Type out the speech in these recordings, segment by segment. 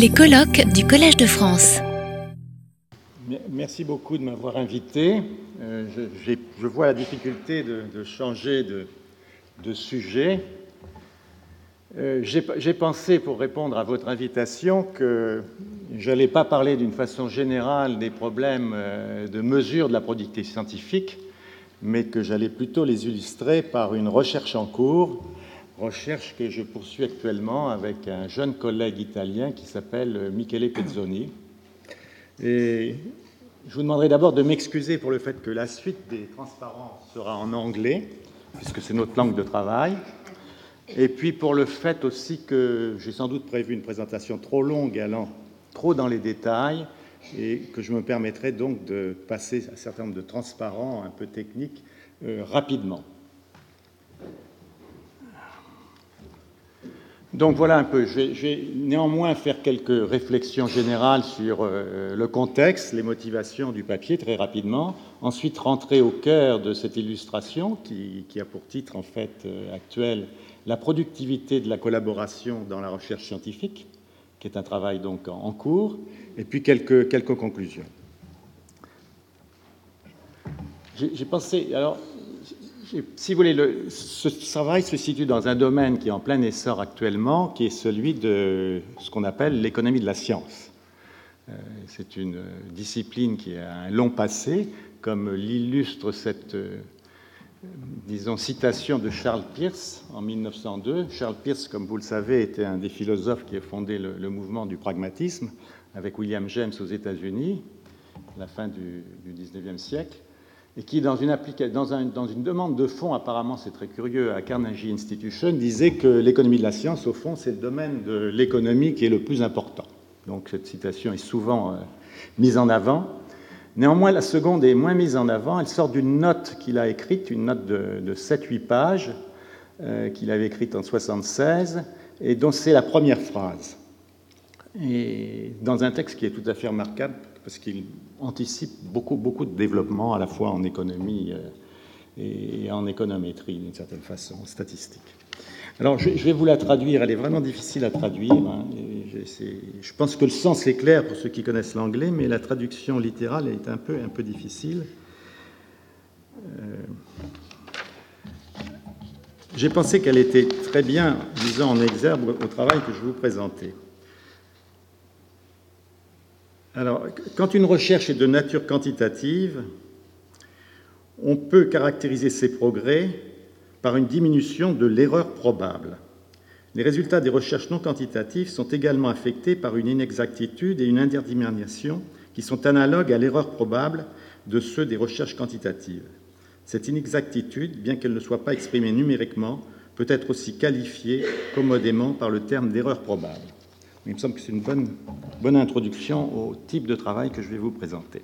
Les colloques du Collège de France. Merci beaucoup de m'avoir invité. Euh, je, vois la difficulté de, changer de, sujet. Euh, j'ai pensé, pour répondre à votre invitation, que je n'allais pas parler d'une façon générale des problèmes euh, de mesure de la productivité scientifique, mais que j'allais plutôt les illustrer par une recherche en cours recherche que je poursuis actuellement avec un jeune collègue italien qui s'appelle Michele Pezzoni. Et je vous demanderai d'abord de m'excuser pour le fait que la suite des transparents sera en anglais, puisque c'est notre langue de travail. Et puis pour le fait aussi que j'ai sans doute prévu une présentation trop longue, allant trop dans les détails, et que je me permettrai donc de passer un certain nombre de transparents un peu techniques euh, rapidement. Donc voilà un peu. Je vais, néanmoins faire quelques réflexions générales sur euh, le contexte, les motivations du papier très rapidement. Ensuite, rentrer au cœur de cette illustration qui, a pour titre en fait euh, actuel la productivité de la collaboration dans la recherche scientifique, qui est un travail donc en, cours, et puis quelques, quelques conclusions. J'ai pensé, alors si vous voulez, ce travail se situe dans un domaine qui est en plein essor actuellement, qui est celui de ce qu'on appelle l'économie de la science. Euh, c'est une discipline qui a un long passé, comme l'illustre cette, euh, disons, citation de Charles Peirce en 1902. Charles Peirce, comme vous le savez, était un des philosophes qui a fondé le, mouvement du pragmatisme avec William James aux États-Unis, à la fin du, du 19e siècle et qui, dans une, demande de fonds, apparemment c'est très curieux, à Carnegie Institution, disait que l'économie de la science, au fond, c'est le domaine de l'économie qui est le plus important. Donc cette citation est souvent euh, mise en avant. Néanmoins, la seconde est moins mise en avant. Elle sort d'une note qu'il a écrite, une note de, de 7-8 pages, euh, qu'il avait écrite en 1976, et dont c'est la première phrase. Et dans un texte qui est tout à fait remarquable, parce qu'il anticipe beaucoup, beaucoup de développement à la fois en économie euh, et en économétrie, d'une certaine façon, en statistique. Alors, je, vais vous la traduire. Elle est vraiment difficile à traduire. Hein, je pense que le sens est clair pour ceux qui connaissent l'anglais, mais la traduction littérale est un peu, un peu difficile. Euh, j'ai pensé qu'elle était très bien, disons en exergue, au travail que je vous présentais. Alors, quand une recherche est de nature quantitative, on peut caractériser ses progrès par une diminution de l'erreur probable. Les résultats des recherches non quantitatives sont également affectés par une inexactitude et une indétermination qui sont analogues à l'erreur probable de ceux des recherches quantitatives. Cette inexactitude, bien qu'elle ne soit pas exprimée numériquement, peut être aussi qualifiée commodément par le terme d'erreur probable. Il me semble que c'est une bonne, introduction au type de travail que je vais vous présenter.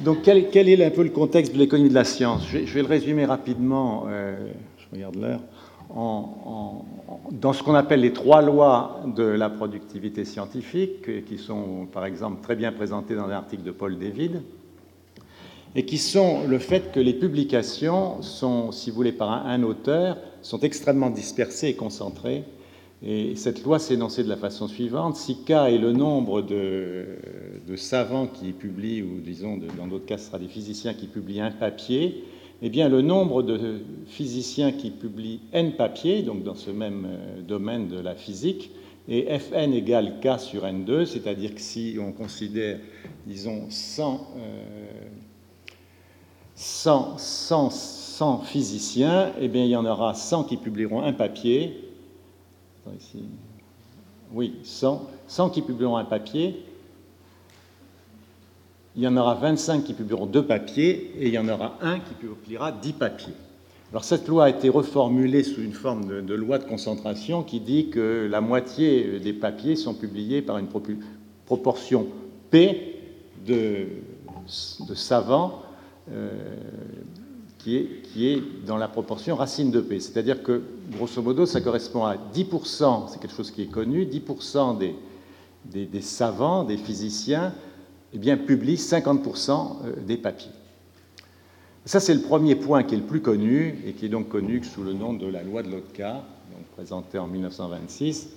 Donc, quel, est un peu le contexte de l'économie de la science? Je vais, le résumer rapidement, euh, je regarde l'heure, dans ce qu'on appelle les trois lois de la productivité scientifique, qui sont par exemple très bien présentées dans un article de Paul David, et qui sont le fait que les publications sont, si vous voulez, par un auteur, sont extrêmement dispersées et concentrées et cette loi énoncée de la façon suivante. Si K est le nombre de, savants qui publient, ou disons dans d'autres cas ce sera des physiciens qui publient un papier, eh bien le nombre de physiciens qui publient n papiers, donc dans ce même euh, domaine de la physique, est Fn égale K sur N2, c'est-à-dire que si on considère, disons, 100, 100, 100, 100 physiciens, eh bien il y en aura 100 qui publieront un papier Oui, 100, 100 qui publieront un papier. Il y en aura 25 qui publieront deux papiers et il y en aura un qui publiera 10 papiers. Alors cette loi a été reformulée sous une forme de, loi de concentration qui dit que la moitié des papiers sont publiés par une proportion P de, savants euh, qui est, dans la proportion racine de P. C'est-à-dire que, grosso modo, ça correspond à 10%, c'est quelque chose qui est connu, 10% des, des, savants, des physiciens, eh bien, publient 50% euh, des papiers. Ça, c'est le premier point qui est le plus connu et qui est donc connu sous le nom de la loi de Lotka, présentée en 1926.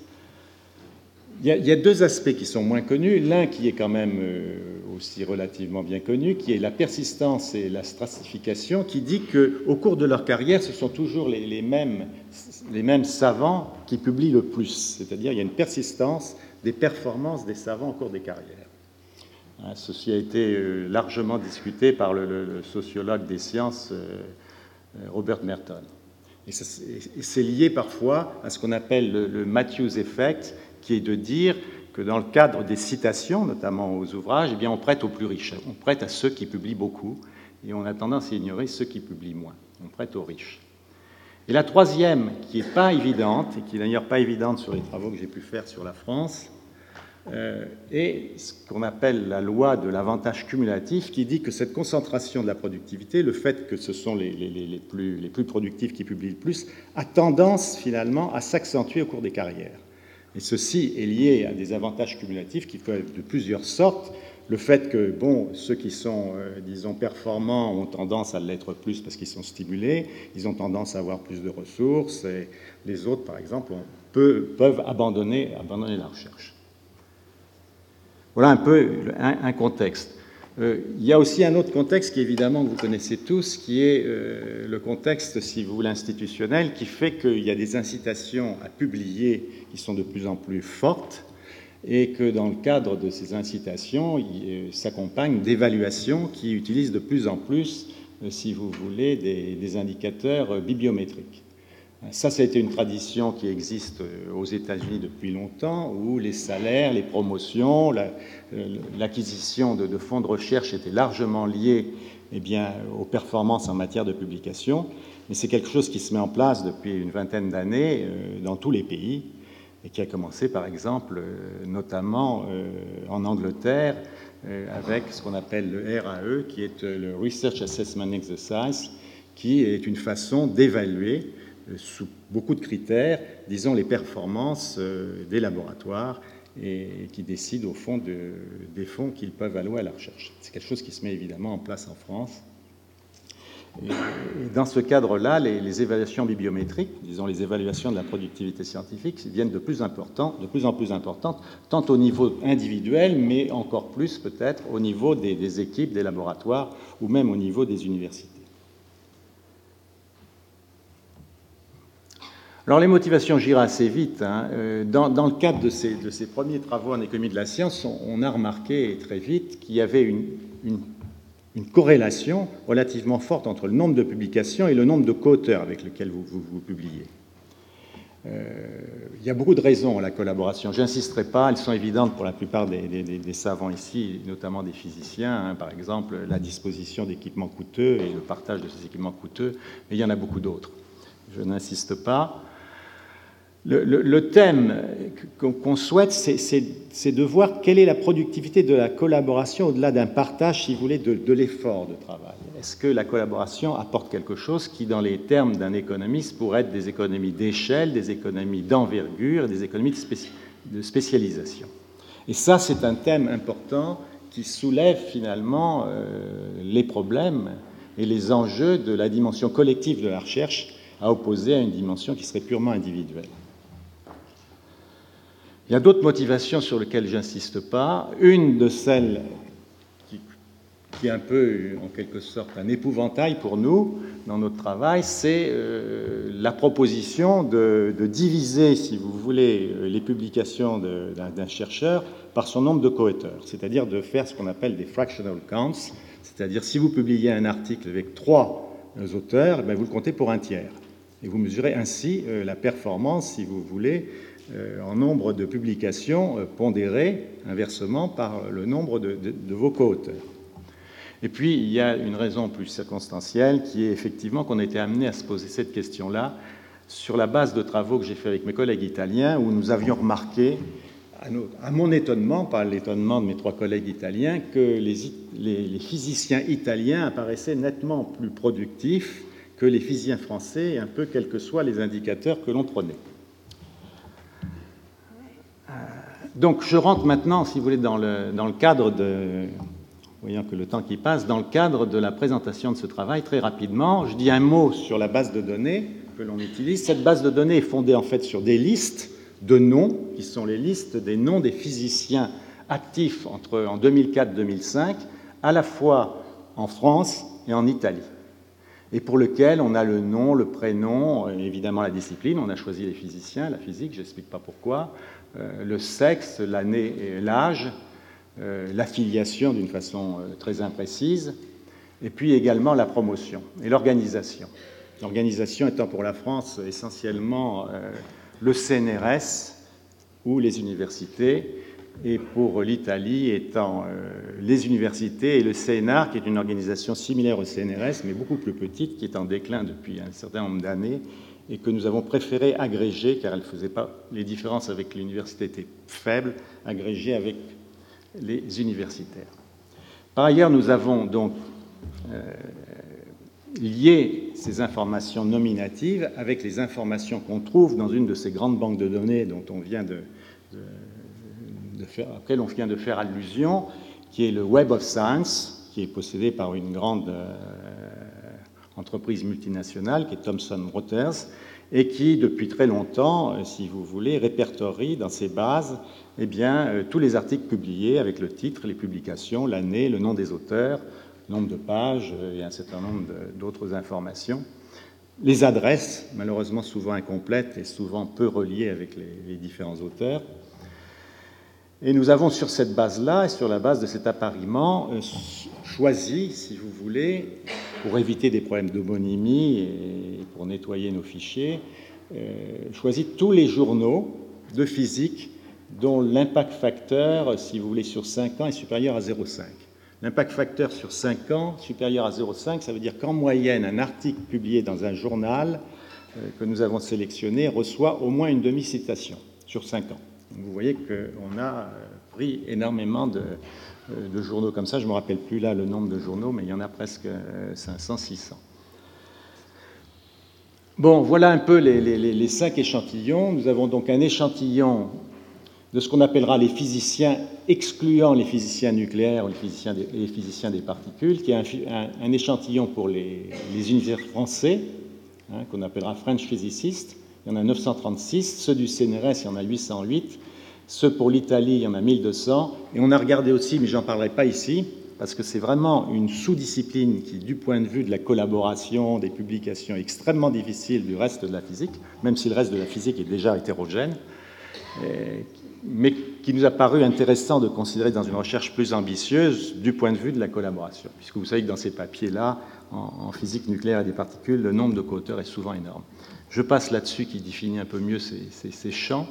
Il y, a, deux aspects qui sont moins connus. L'un qui est quand même euh, aussi relativement bien connu, qui est la persistance et la stratification, qui dit qu'au cours de leur carrière, ce sont toujours les, mêmes, savants qui publient le plus. C'est-à-dire il y a une persistance des performances des savants au cours des carrières. Hein, ceci a été euh, largement discuté par le, sociologue des sciences euh, Robert Merton. Et c'est lié parfois à ce qu'on appelle le, le Matthews Effect, qui est de dire que dans le cadre des citations, notamment aux ouvrages, eh bien, on prête aux plus riches, on prête à ceux qui publient beaucoup, et on a tendance à ignorer ceux qui publient moins. On prête aux riches. Et la troisième, qui n'est pas évidente, et qui n'est d'ailleurs pas évidente sur les travaux que j'ai pu faire sur la France, euh, est ce qu'on appelle la loi de l'avantage cumulatif, qui dit que cette concentration de la productivité, le fait que ce sont les, plus, les plus productifs qui publient le plus, a tendance finalement à s'accentuer au cours des carrières. Et ceci est lié à des avantages cumulatifs qui peuvent être de plusieurs sortes. Le fait que bon, ceux qui sont, euh, disons, performants ont tendance à l'être plus parce qu'ils sont stimulés, ils ont tendance à avoir plus de ressources, et les autres, par exemple, peuvent abandonner, abandonner la recherche. Voilà un peu un contexte. Euh, il y a aussi un autre contexte qui, évidemment, vous connaissez tous, qui est euh, le contexte, si vous voulez, institutionnel, qui fait qu'il y a des incitations à publier qui sont de plus en plus fortes et que dans le cadre de ces incitations, il s'accompagne d'évaluations qui utilisent de plus en plus, euh, si vous voulez, des indicateurs bibliométriques. Ça, ça a été une tradition qui existe euh, aux États-Unis depuis longtemps, où les salaires, les promotions, euh, l'acquisition de, fonds de recherche étaient largement liés eh bien, aux performances en matière de publication. Mais c'est quelque chose qui se met en place depuis une vingtaine d'années euh, dans tous les pays et qui a commencé, par exemple, notamment en Angleterre, avec ce qu'on appelle le RAE, qui est le Research Assessment Exercise, qui est une façon d'évaluer sous beaucoup de critères, disons les performances euh, des laboratoires et qui décident au fond des fonds qu'ils peuvent allouer à la recherche. C'est quelque chose qui se met évidemment en place en France. Dans ce cadre-là, les, évaluations bibliométriques, disons les évaluations de la productivité scientifique, viennent de plus, de plus en plus importantes, tant au niveau individuel, mais encore plus peut-être au niveau des équipes, des laboratoires, ou même au niveau des universités. Alors les motivations, j'irai assez vite. Hein. Euh, dans, le cadre de ces, premiers travaux en économie de la science, on, a remarqué très vite qu'il y avait une, corrélation relativement forte entre le nombre de publications et le nombre de co-auteurs avec lesquels vous, vous, publiez. Euh, il y a beaucoup de raisons à la collaboration. J'insisterai pas, elles sont évidentes pour la plupart des, savants ici, notamment des physiciens. Hein. par exemple, la disposition d'équipements coûteux et le partage de ces équipements coûteux, mais il y en a beaucoup d'autres. Je n'insiste pas. Le, thème qu'on souhaite, c'est de voir quelle est la productivité de la collaboration au-delà d'un partage, si vous voulez, de, l'effort de travail. Est-ce que la collaboration apporte quelque chose qui, dans les termes d'un économiste, pourrait être des économies d'échelle, des économies d'envergure, des économies de, spécialisation? Et ça, c'est un thème important qui soulève finalement euh, les problèmes et les enjeux de la dimension collective de la recherche à opposer à une dimension qui serait purement individuelle. Il y a d'autres motivations sur lesquelles j'insiste pas. Une de celles qui, est un peu, en quelque sorte, un épouvantail pour nous dans notre travail, c'est euh, la proposition de, diviser, si vous voulez, euh, les publications d'un chercheur par son nombre de co-auteurs, c'est-à-dire de faire ce qu'on appelle des fractional counts, c'est-à-dire si vous publiez un article avec trois auteurs, eh vous le comptez pour un tiers. Et vous mesurez ainsi euh, la performance, si vous voulez, euh, en nombre de publications euh, pondérées inversement par le nombre de, vos co-auteurs. Et puis, il y a une raison plus circonstancielle qui est effectivement qu'on a été amené à se poser cette question-là sur la base de travaux que j'ai fait avec mes collègues italiens où nous avions remarqué, à, mon étonnement, pas l'étonnement de mes trois collègues italiens, que les, les, physiciens italiens apparaissaient nettement plus productifs que les physiciens français, un peu quels que soient les indicateurs que l'on prenait. Donc je rentre maintenant, si vous voulez, dans le, cadre de, voyant que le temps qui passe, dans le cadre de la présentation de ce travail, très rapidement, je dis un mot sur la base de données que l'on utilise. Cette base de données est fondée en fait sur des listes de noms, qui sont les listes des noms des physiciens actifs entre, en 2004-2005, à la fois en France et en Italie, et pour lequel on a le nom, le prénom, évidemment la discipline, on a choisi les physiciens, la physique, j'explique pas pourquoi, euh, le sexe, l'année et l'âge, euh, l'affiliation d'une façon euh, très imprécise, et puis également la promotion et l'organisation. L'organisation étant pour la France essentiellement le CNRS ou les universités, et pour l'Italie étant les universités et le CNR, qui est une organisation similaire au CNRS, mais beaucoup plus petite, qui est en déclin depuis un certain nombre d'années et que nous avons préféré agréger, car elle pas les différences avec l'université étaient faibles, agréger avec les universitaires. Par ailleurs, nous avons donc euh, lié ces informations nominatives avec les informations qu'on trouve dans une de ces grandes banques de données dont on vient de, faire, auxquelles on vient de faire allusion, qui est le Web of Science, qui est possédé par une grande euh, entreprise multinationale qui est Thomson Reuters et qui, depuis très longtemps, euh, si vous voulez, répertorie dans ses bases eh bien, euh, tous les articles publiés avec le titre, les publications, l'année, le nom des auteurs, nombre de pages euh, et un certain nombre d'autres informations. Les adresses, malheureusement souvent incomplètes et souvent peu reliées avec les différents auteurs. Et nous avons sur cette base-là et sur la base de cet appariement choisi, si vous voulez, pour éviter des problèmes d'homonymie et pour nettoyer nos fichiers, euh, choisi tous les journaux de physique dont l'impact facteur, si vous voulez, sur 5 ans est supérieur à 0,5. L'impact facteur sur 5 ans supérieur à 0,5, ça veut dire qu'en moyenne, un article publié dans un journal euh, que nous avons sélectionné reçoit au moins une demi-citation sur 5 ans vous voyez qu'on a euh, pris énormément de, euh, journaux comme ça. Je ne me rappelle plus là le nombre de journaux, mais il y en a presque 500, euh, 600. Bon, voilà un peu les, cinq échantillons. Nous avons donc un échantillon de ce qu'on appellera les physiciens, excluant les physiciens nucléaires ou les physiciens des, les particules, qui est un, échantillon pour les, univers français, hein, qu'on appellera French physicists, il y en a 936, ceux du CNRS, il y en a 808, ceux pour l'Italie, il y en a 1200, et on a regardé aussi, mais j'en parlerai pas ici, parce que c'est vraiment une sous-discipline qui, du point de vue de la collaboration, des publications, extrêmement difficile du reste de la physique, même si le reste de la physique est déjà hétérogène, mais qui nous a paru intéressant de considérer dans une recherche plus ambitieuse du point de vue de la collaboration, puisque vous savez que dans ces papiers-là, en, physique nucléaire et des particules, le nombre de co-auteurs est souvent énorme. Je passe là-dessus qui définit un peu mieux ces, champs.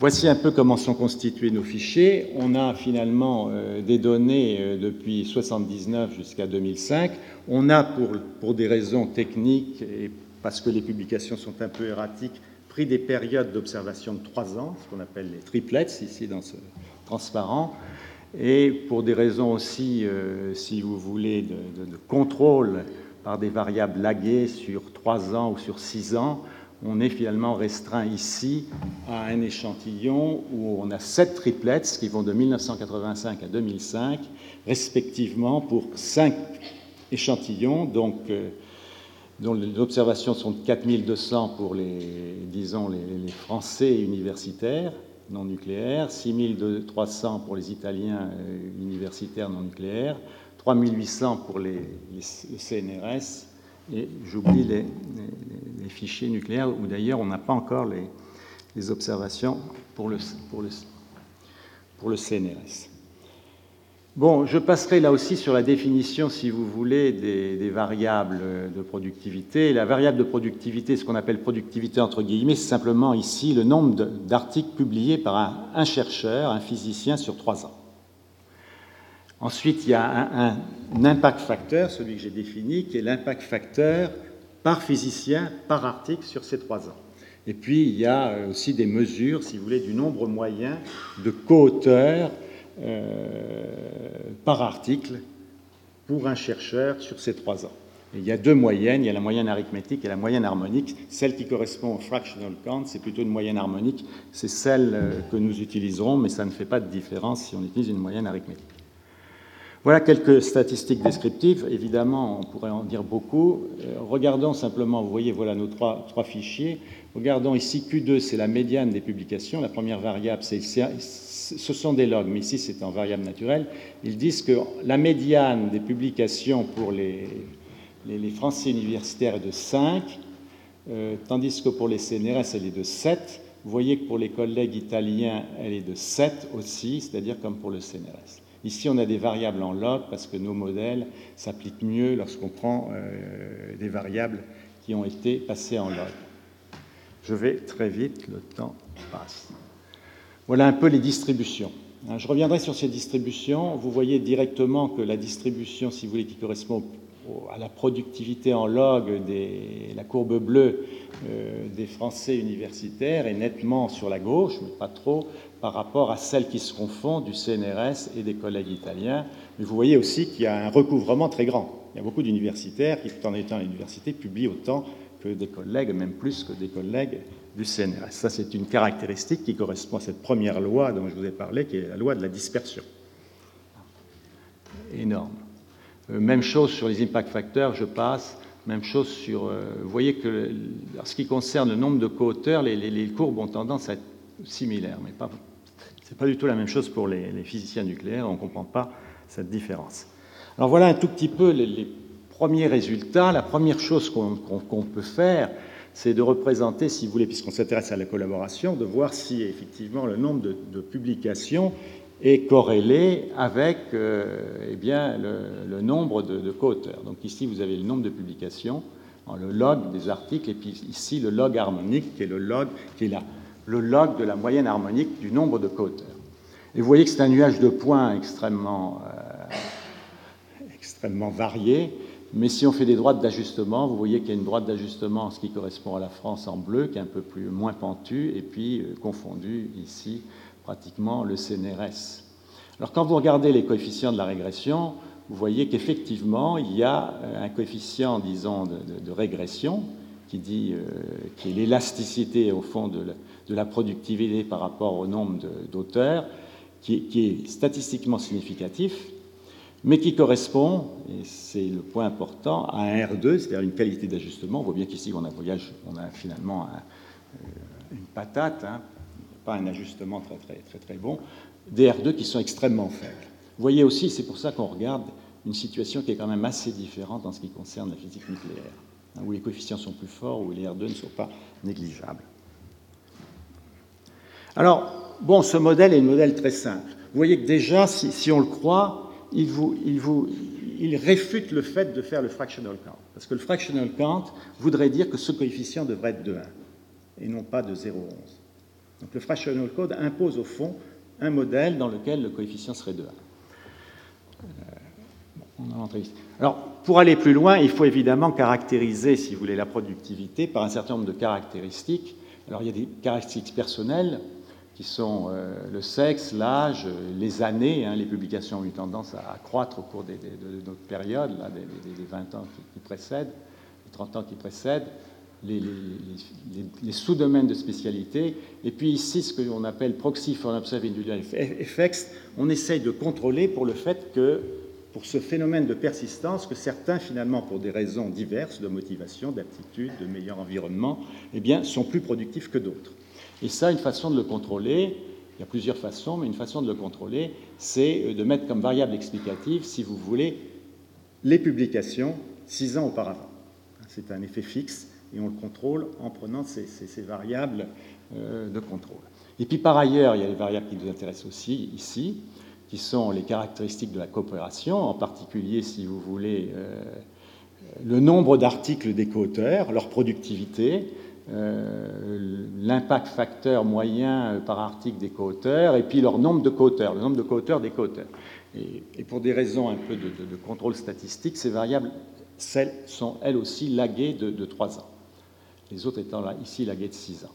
Voici un peu comment sont constitués nos fichiers. On a finalement euh, des données euh, depuis 1979 jusqu'à 2005. On a, pour, des raisons techniques et parce que les publications sont un peu erratiques, pris des périodes d'observation de trois ans, ce qu'on appelle les triplets, ici dans ce transparent. Et pour des raisons aussi, euh, si vous voulez, de, de contrôle par des variables laguées sur 3 ans ou sur 6 ans, on est finalement restreint ici à un échantillon où on a sept triplets qui vont de 1985 à 2005, respectivement pour cinq échantillons, donc, euh, dont les observations sont de 4200 pour les, disons, les, Français universitaires non nucléaires, 6300 pour les Italiens euh, universitaires non nucléaires, 3800 pour les, CNRS, et j'oublie les, fichiers nucléaires, où d'ailleurs on n'a pas encore les, observations pour le, pour, le, pour le CNRS. Bon, je passerai là aussi sur la définition, si vous voulez, des, variables de productivité. La variable de productivité, ce qu'on appelle productivité entre guillemets, c'est simplement ici le nombre d'articles publiés par un, chercheur, un physicien sur trois ans. Ensuite, il y a un, impact facteur, celui que j'ai défini, qui est l'impact facteur par physicien, par article sur ces trois ans. Et puis, il y a euh, aussi des mesures, si vous voulez, du nombre moyen de co-auteurs euh, par article pour un chercheur sur ces trois ans. il y a deux moyennes, il y a la moyenne arithmétique et la moyenne harmonique. Celle qui correspond au fractional count, c'est plutôt une moyenne harmonique, c'est celle euh, que nous utiliserons, mais ça ne fait pas de différence si on utilise une moyenne arithmétique. Voilà quelques statistiques descriptives. Évidemment, on pourrait en dire beaucoup. Euh, regardons simplement, vous voyez, voilà nos trois, fichiers. Regardons ici Q2, c'est la médiane des publications. La première variable, c'est, ce sont des logs, mais ici c'est en variable naturelle. Ils disent que la médiane des publications pour les, les, Français universitaires est de 5, euh, tandis que pour les CNRS, elle est de 7. Vous voyez que pour les collègues italiens, elle est de 7 aussi, c'est-à-dire comme pour le CNRS. Ici, on a des variables en log parce que nos modèles s'appliquent mieux lorsqu'on prend euh, des variables qui ont été passées en log. Je vais très vite, le temps passe. Voilà un peu les distributions. Hein, je reviendrai sur ces distributions. Vous voyez directement que la distribution, si vous voulez, qui correspond à la productivité en log, des, la courbe bleue euh, des Français universitaires est nettement sur la gauche, mais pas trop, par rapport à celle qui se confond du CNRS et des collègues italiens. Mais vous voyez aussi qu'il y a un recouvrement très grand. Il y a beaucoup d'universitaires qui, en étant à l'université, publient autant que des collègues, même plus que des collègues du CNRS. Ça, c'est une caractéristique qui correspond à cette première loi dont je vous ai parlé, qui est la loi de la dispersion. Énorme. Euh, même chose sur les impact factors, je passe. Même chose sur. Euh, vous voyez que, en ce qui concerne le nombre de co-auteurs, les, courbes ont tendance à être similaires, mais pas. C'est pas du tout la même chose pour les, physiciens nucléaires. On ne comprend pas cette différence. Alors voilà un tout petit peu les, premiers résultats. La première chose qu'on peut faire, c'est de représenter, si vous voulez, puisqu'on s'intéresse à la collaboration, de voir si effectivement le nombre de publications est corrélé avec euh, eh bien, le, nombre de, co-auteurs. Donc ici, vous avez le nombre de publications, le log des articles, et puis ici le log harmonique, qui est le log, qui est le log de la moyenne harmonique du nombre de co-auteurs. Et vous voyez que c'est un nuage de points extrêmement, euh, extrêmement varié, mais si on fait des droites d'ajustement, vous voyez qu'il y a une droite d'ajustement, ce qui correspond à la France en bleu, qui est un peu plus moins pentue, et puis euh, confondu ici pratiquement le CNRS. Alors quand vous regardez les coefficients de la régression, vous voyez qu'effectivement, il y a euh, un coefficient, disons, de, régression qui, dit, euh, qui est l'élasticité, au fond, de la, productivité par rapport au nombre d'auteurs, qui, est statistiquement significatif, mais qui correspond, et c'est le point important, à un R2, c'est-à-dire une qualité d'ajustement. On voit bien qu'ici, on a, finalement euh, une patate, hein, pas un ajustement très, très, très, très bon, des R2 qui sont extrêmement faibles. Vous voyez aussi, c'est pour ça qu'on regarde une situation qui est quand même assez différente en ce qui concerne la physique nucléaire, où les coefficients sont plus forts, où les R2 ne sont pas négligeables. Alors, bon, ce modèle est un modèle très simple. Vous voyez que déjà, si, on le croit, il, il réfute le fait de faire le fractional count. Parce que le fractional count voudrait dire que ce coefficient devrait être de 1 et non pas de 0,11. Donc le fractional code impose au fond un modèle dans lequel le coefficient serait de 1. Alors, pour aller plus loin, il faut évidemment caractériser, si vous voulez, la productivité par un certain nombre de caractéristiques. Alors, il y a des caractéristiques personnelles qui sont euh, le sexe, l'âge, les années. Hein. les publications ont eu tendance à, croître au cours de, notre période, là, des, 20 ans qui précèdent, les 30 ans qui précèdent les, sous-domaines de spécialité. Et puis ici, ce que l'on appelle proxy for observed individual effects, on essaye de contrôler pour le fait que, pour ce phénomène de persistance, que certains, finalement, pour des raisons diverses, de motivation, d'aptitude, de meilleur environnement, eh bien, sont plus productifs que d'autres. Et ça, une façon de le contrôler, il y a plusieurs façons, mais une façon de le contrôler, c'est de mettre comme variable explicative, si vous voulez, les publications six ans auparavant. C'est un effet fixe et on le contrôle en prenant ces, variables euh, de contrôle. Et puis par ailleurs, il y a les variables qui nous intéressent aussi ici, qui sont les caractéristiques de la coopération, en particulier, si vous voulez, euh, le nombre d'articles des co-auteurs, leur productivité, euh, l'impact facteur moyen par article des co-auteurs, et puis leur nombre de co-auteurs, le nombre de co-auteurs des co-auteurs. Et, pour des raisons un peu de, contrôle statistique, ces variables celles sont elles aussi laguées de, de 3 ans les autres étant là, ici la de 6 ans.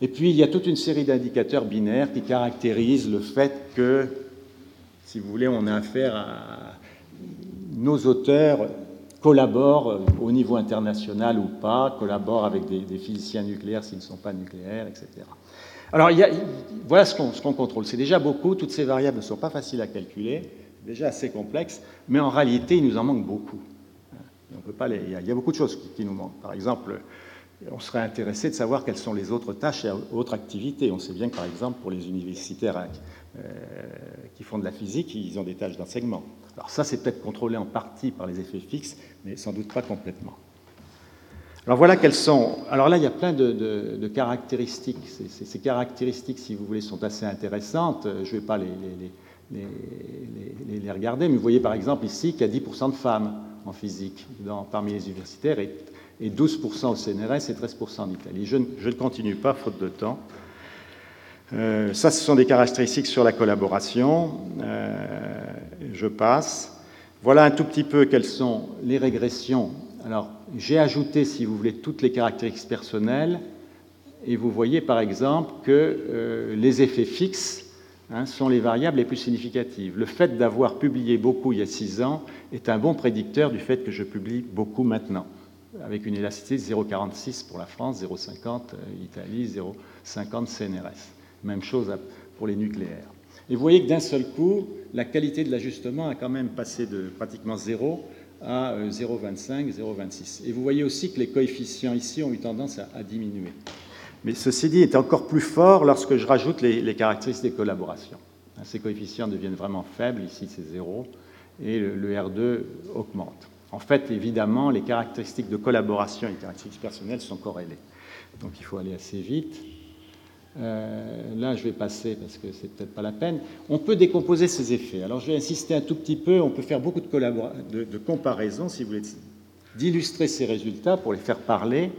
Et puis, il y a toute une série d'indicateurs binaires qui caractérisent le fait que, si vous voulez, on a affaire à nos auteurs collaborent au niveau international ou pas, collaborent avec des, physiciens nucléaires s'ils ne sont pas nucléaires, etc. Alors, voilà ce qu'on contrôle. C'est déjà beaucoup. Toutes ces variables ne sont pas faciles à calculer. déjà assez complexe, mais en réalité, il nous en manque beaucoup. On peut pas il, y a, beaucoup de choses qui, nous manquent. Par exemple, on serait intéressé de savoir quelles sont les autres tâches et autres activités. On sait bien que, par exemple, pour les universitaires euh, qui font de la physique, ils ont des tâches d'enseignement. Alors ça, c'est peut-être contrôlé en partie par les effets fixes, mais sans doute pas complètement. Alors voilà quelles sont. Alors là, il y a plein de, caractéristiques. Ces, caractéristiques, si vous voulez, sont assez intéressantes. Je ne vais pas les, regarder, mais vous voyez par exemple ici qu'il y a 10% de femmes en physique parmi les universitaires 12% au CNRS et 13% en Italie. Je, ne continue pas, faute de temps. Euh, ça, ce sont des caractéristiques sur la collaboration. Euh, je passe. Voilà un tout petit peu quelles sont les régressions. Alors, j'ai ajouté, si vous voulez, toutes les caractéristiques personnelles, et vous voyez par exemple que euh, les effets fixes hein, sont les variables les plus significatives. Le fait d'avoir publié beaucoup il y a six ans est un bon prédicteur du fait que je publie beaucoup maintenant, avec une élasticité de 0,46 pour la France, 0,50 euh, Italie, 0,50 CNRS. Même chose pour les nucléaires. Et vous voyez que d'un seul coup, la qualité de l'ajustement a quand même passé de pratiquement 0 à 0,25, euh, 0,26. Et vous voyez aussi que les coefficients ici ont eu tendance à, diminuer. Mais ceci dit, est encore plus fort lorsque je rajoute les, caractéristiques des collaborations. Ces coefficients deviennent vraiment faibles, ici c'est 0, et le, R2 augmente. En fait, évidemment, les caractéristiques de collaboration et les caractéristiques personnelles sont corrélées. Donc il faut aller assez vite. Euh, là, je vais passer parce que c'est peut-être pas la peine. On peut décomposer ces effets. Alors, je vais insister un tout petit peu. On peut faire beaucoup de, comparaisons, si vous voulez, d'illustrer ces résultats pour les faire parler.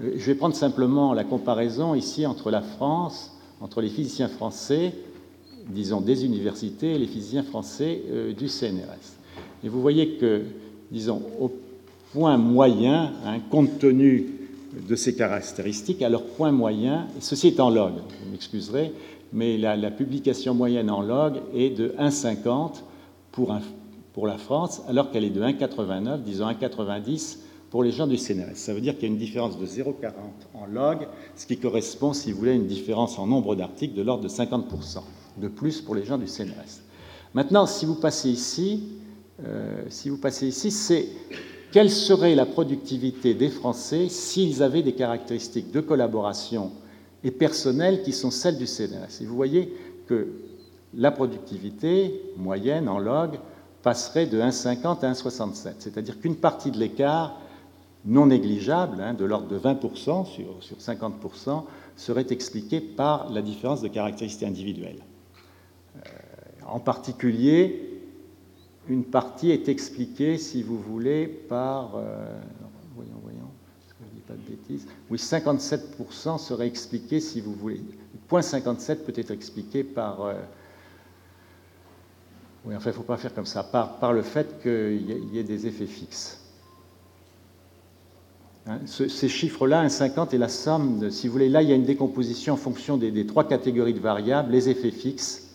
Euh, je vais prendre simplement la comparaison ici entre la France, entre les physiciens français, disons des universités, et les physiciens français euh, du CNRS. Et vous voyez que, disons, au point moyen, hein, compte tenu de ces caractéristiques à leur point moyen. Ceci est en log, vous m'excuserez, mais la, publication moyenne en log est de 1,50 pour, pour la France, alors qu'elle est de 1,89, disons 1,90 pour les gens du CNRS. Ça veut dire qu'il y a une différence de 0,40 en log, ce qui correspond, si vous voulez, à une différence en nombre d'articles de l'ordre de 50% de plus pour les gens du CNRS. Maintenant, si vous passez ici, euh, si vous passez ici, c'est quelle serait la productivité des Français s'ils avaient des caractéristiques de collaboration et personnelles qui sont celles du CNRS. Et vous voyez que la productivité moyenne en log passerait de 1,50 à 1,67, c'est-à-dire qu'une partie de l'écart non négligeable, hein, de l'ordre de 20% sur, sur 50%, serait expliquée par la différence de caractéristiques individuelles. Euh, en particulier, une partie est expliquée, si vous voulez, par. Euh, voyons, voyons, que je dis pas de bêtises. Oui, 57% serait expliqué, si vous voulez. Point 57 peut être expliqué par. Euh, oui, enfin, il ne faut pas faire comme ça, par, le fait qu'il y, ait des effets fixes. Hein, ces chiffres-là, 1,50 est la somme, si vous voulez, là, il y a une décomposition en fonction des trois catégories de variables, les effets fixes,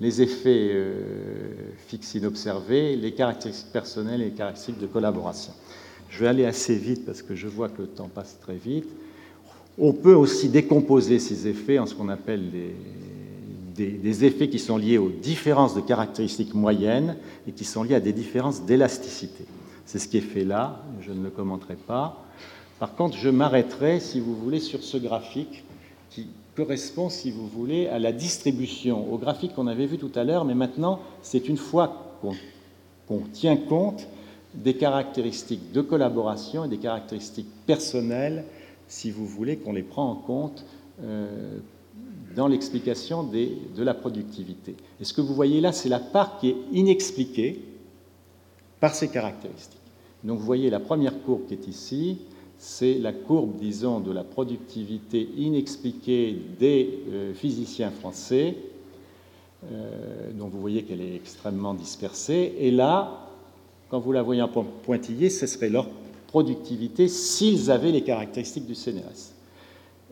les effets euh, fixes inobservés, les caractéristiques personnelles et les caractéristiques de collaboration. Je vais aller assez vite parce que je vois que le temps passe très vite. On peut aussi décomposer ces effets en ce qu'on appelle des, effets qui sont liés aux différences de caractéristiques moyennes et qui sont liés à des différences d'élasticité. C'est ce qui est fait là, je ne le commenterai pas. Par contre, je m'arrêterai, si vous voulez, sur ce graphique qui correspond, si vous voulez, à la distribution, au graphique qu'on avait vu tout à l'heure, mais maintenant, c'est une fois qu'on tient compte des caractéristiques de collaboration et des caractéristiques personnelles, si vous voulez, qu'on les prend en compte euh, dans l'explication de la productivité. Et ce que vous voyez là, c'est la part qui est inexpliquée par ces caractéristiques. Donc vous voyez la première courbe qui est ici, c'est la courbe, disons, de la productivité inexpliquée des euh, physiciens français. Euh, donc vous voyez qu'elle est extrêmement dispersée. Et là, quand vous la voyez en pointillé, ce serait leur productivité s'ils avaient les caractéristiques du CNRS.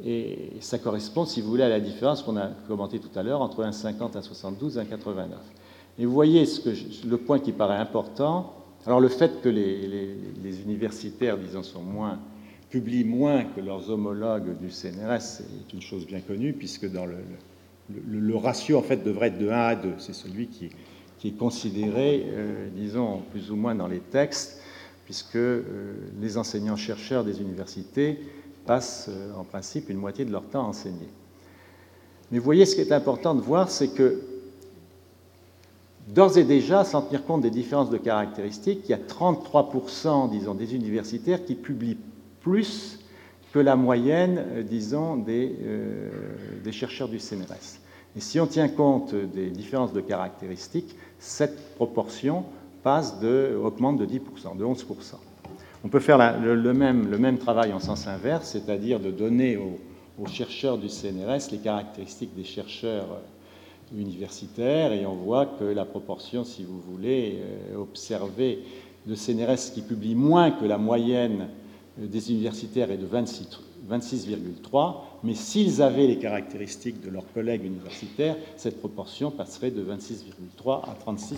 Et ça correspond, si vous voulez, à la différence qu'on a commenté tout à l'heure entre 1,50, 1,72 et 1,89. Et vous voyez ce que le point qui paraît important. Alors le fait que les universitaires, disons, sont moins publient moins que leurs homologues du CNRS, c'est une chose bien connue, puisque dans le, le, ratio en fait devrait être de 1 à 2. C'est celui qui, qui est considéré, disons, plus ou moins dans les textes, puisque les enseignants-chercheurs des universités passent en principe une moitié de leur temps à enseigner. Mais vous voyez, ce qui est important de voir, c'est que d'ores et déjà, sans tenir compte des différences de caractéristiques, il y a 33%, disons, des universitaires qui publient plus que la moyenne, euh, disons, des, euh, des, chercheurs du CNRS. Et si on tient compte des différences de caractéristiques, cette proportion passe de, augmente de 10%, de 11%. On peut faire le, même, le, même, travail en sens inverse, c'est-à-dire de donner aux, aux, chercheurs du CNRS les caractéristiques des chercheurs euh, universitaires, et on voit que la proportion, si vous voulez, observée de CNRS qui publie moins que la moyenne des universitaires est de 26,3, mais s'ils avaient les caractéristiques de leurs collègues universitaires, cette proportion passerait de 26,3 à 36,3.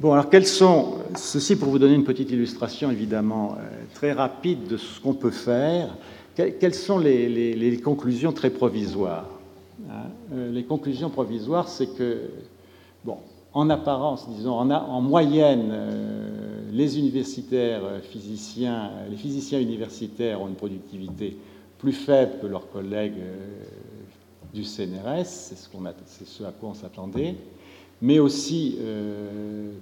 Bon, alors quels sont, ceci pour vous donner une petite illustration évidemment euh, très rapide de ce qu'on peut faire, quelles sont les, conclusions très provisoires hein euh, Les conclusions provisoires, c'est que, bon, en apparence, disons, en moyenne, les universitaires euh, physiciens, euh, les physiciens universitaires ont une productivité plus faible que leurs collègues euh, du CNRS, c'est ce, à quoi on s'attendait, mais aussi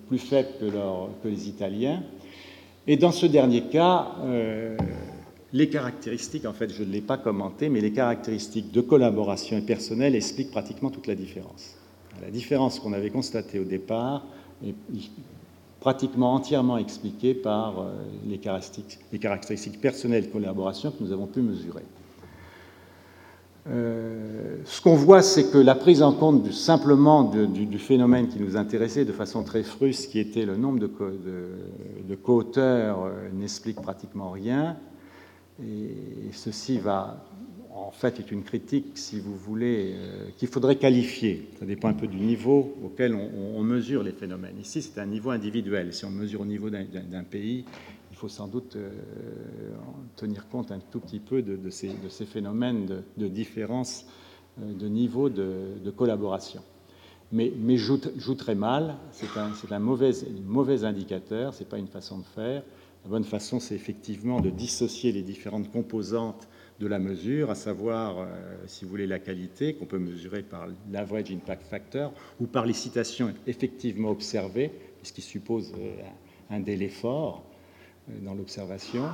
plus faible que, les Italiens. Et dans ce dernier cas, les caractéristiques, en fait, je ne l'ai pas commenté, mais les caractéristiques de collaboration et personnelle expliquent pratiquement toute la différence. La différence qu'on avait constatée au départ pratiquement entièrement expliqué par euh, les caractéristiques, les caractéristiques personnelles de collaboration que nous avons pu mesurer. Euh, ce qu'on voit, c'est que la prise en compte simplement du, phénomène qui nous intéressait de façon très fruste, qui était le nombre de, co-auteurs, euh, n'explique pratiquement rien. Et ceci va en fait, est une critique, si vous voulez, euh, qu'il faudrait qualifier. Ça dépend un peu du niveau auquel on, mesure les phénomènes. Ici, c'est un niveau individuel. Si on mesure au niveau d'un pays, il faut sans doute euh, tenir compte un tout petit peu de, ces, phénomènes de, différence euh, de niveau de, collaboration. Mais, mais joue, très mal, c'est un, mauvais, mauvais indicateur, ce n'est pas une façon de faire. La bonne façon, c'est effectivement de dissocier les différentes composantes de la mesure, à savoir, euh, si vous voulez, la qualité, qu'on peut mesurer par l'average impact factor ou par les citations effectivement observées, ce qui suppose euh, un délai fort euh, dans l'observation.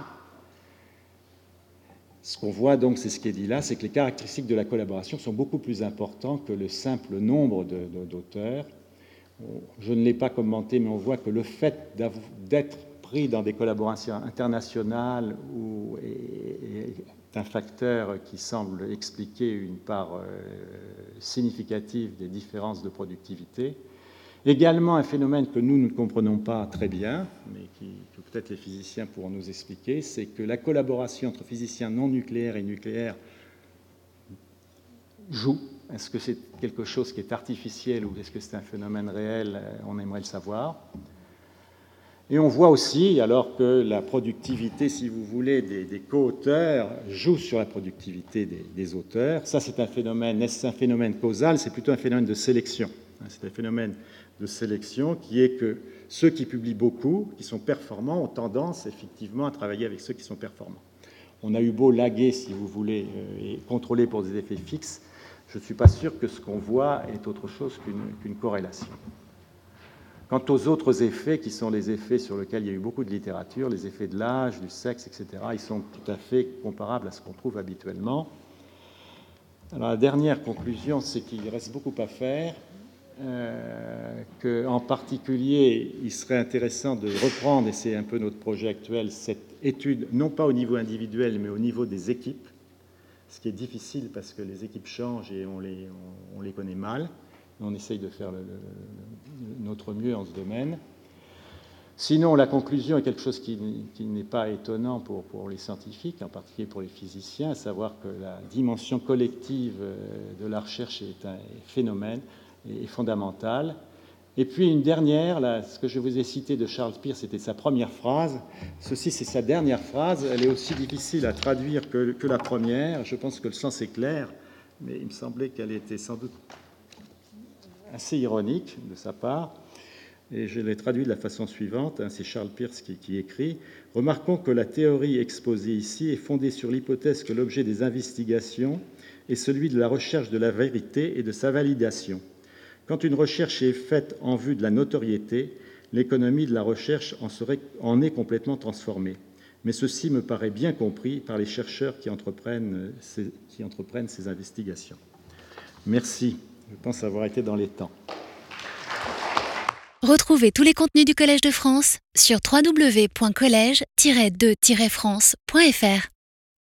Ce qu'on voit donc, c'est ce qui est dit là, c'est que les caractéristiques de la collaboration sont beaucoup plus importantes que le simple nombre d'auteurs. Je ne l'ai pas commenté, mais on voit que le fait d'être pris dans des collaborations internationales ou, un facteur qui semble expliquer une part euh, significative des différences de productivité. Également un phénomène que nous ne comprenons pas très bien, mais que peut-être les physiciens pourront nous expliquer, c'est que la collaboration entre physiciens non nucléaires et nucléaires joue. Est-ce que c'est quelque chose qui est artificiel ou est-ce que c'est un phénomène réel On aimerait le savoir. Et on voit aussi, alors que la productivité, si vous voulez, des, co-auteurs joue sur la productivité des, auteurs, ça c'est un phénomène, est-ce un phénomène causal? C'est plutôt un phénomène de sélection. C'est un phénomène de sélection qui est que ceux qui publient beaucoup, qui sont performants, ont tendance effectivement à travailler avec ceux qui sont performants. On a eu beau laguer, si vous voulez, euh, et contrôler pour des effets fixes, je ne suis pas sûr que ce qu'on voit est autre chose qu'une corrélation. Quant aux autres effets, qui sont les effets sur lesquels il y a eu beaucoup de littérature, les effets de l'âge, du sexe, etc., ils sont tout à fait comparables à ce qu'on trouve habituellement. Alors la dernière conclusion, c'est qu'il reste beaucoup à faire, euh, qu'en particulier, il serait intéressant de reprendre, et c'est un peu notre projet actuel, cette étude, non pas au niveau individuel, mais au niveau des équipes, ce qui est difficile parce que les équipes changent et on les, on les connaît mal on essaye de faire notre mieux en ce domaine. Sinon, la conclusion est quelque chose qui, n'est pas étonnant pour, les scientifiques, en particulier pour les physiciens, à savoir que la dimension collective euh, de la recherche est un phénomène et fondamental. Et puis une dernière, là, ce que je vous ai cité de Charles Peirce, c'était sa première phrase. Ceci, c'est sa dernière phrase. Elle est aussi difficile à traduire que la première. Je pense que le sens est clair, mais il me semblait qu'elle était sans doute assez ironique de sa part, et je l'ai traduit de la façon suivante, hein, c'est Charles Pierce qui, écrit, Remarquons que la théorie exposée ici est fondée sur l'hypothèse que l'objet des investigations est celui de la recherche de la vérité et de sa validation. Quand une recherche est faite en vue de la notoriété, l'économie de la recherche en, serait, en est complètement transformée. Mais ceci me paraît bien compris par les chercheurs qui entreprennent entreprennent ces investigations. Merci. Je pense avoir été dans les temps. Retrouvez tous les contenus du Collège de France sur www.colège-2-france.fr.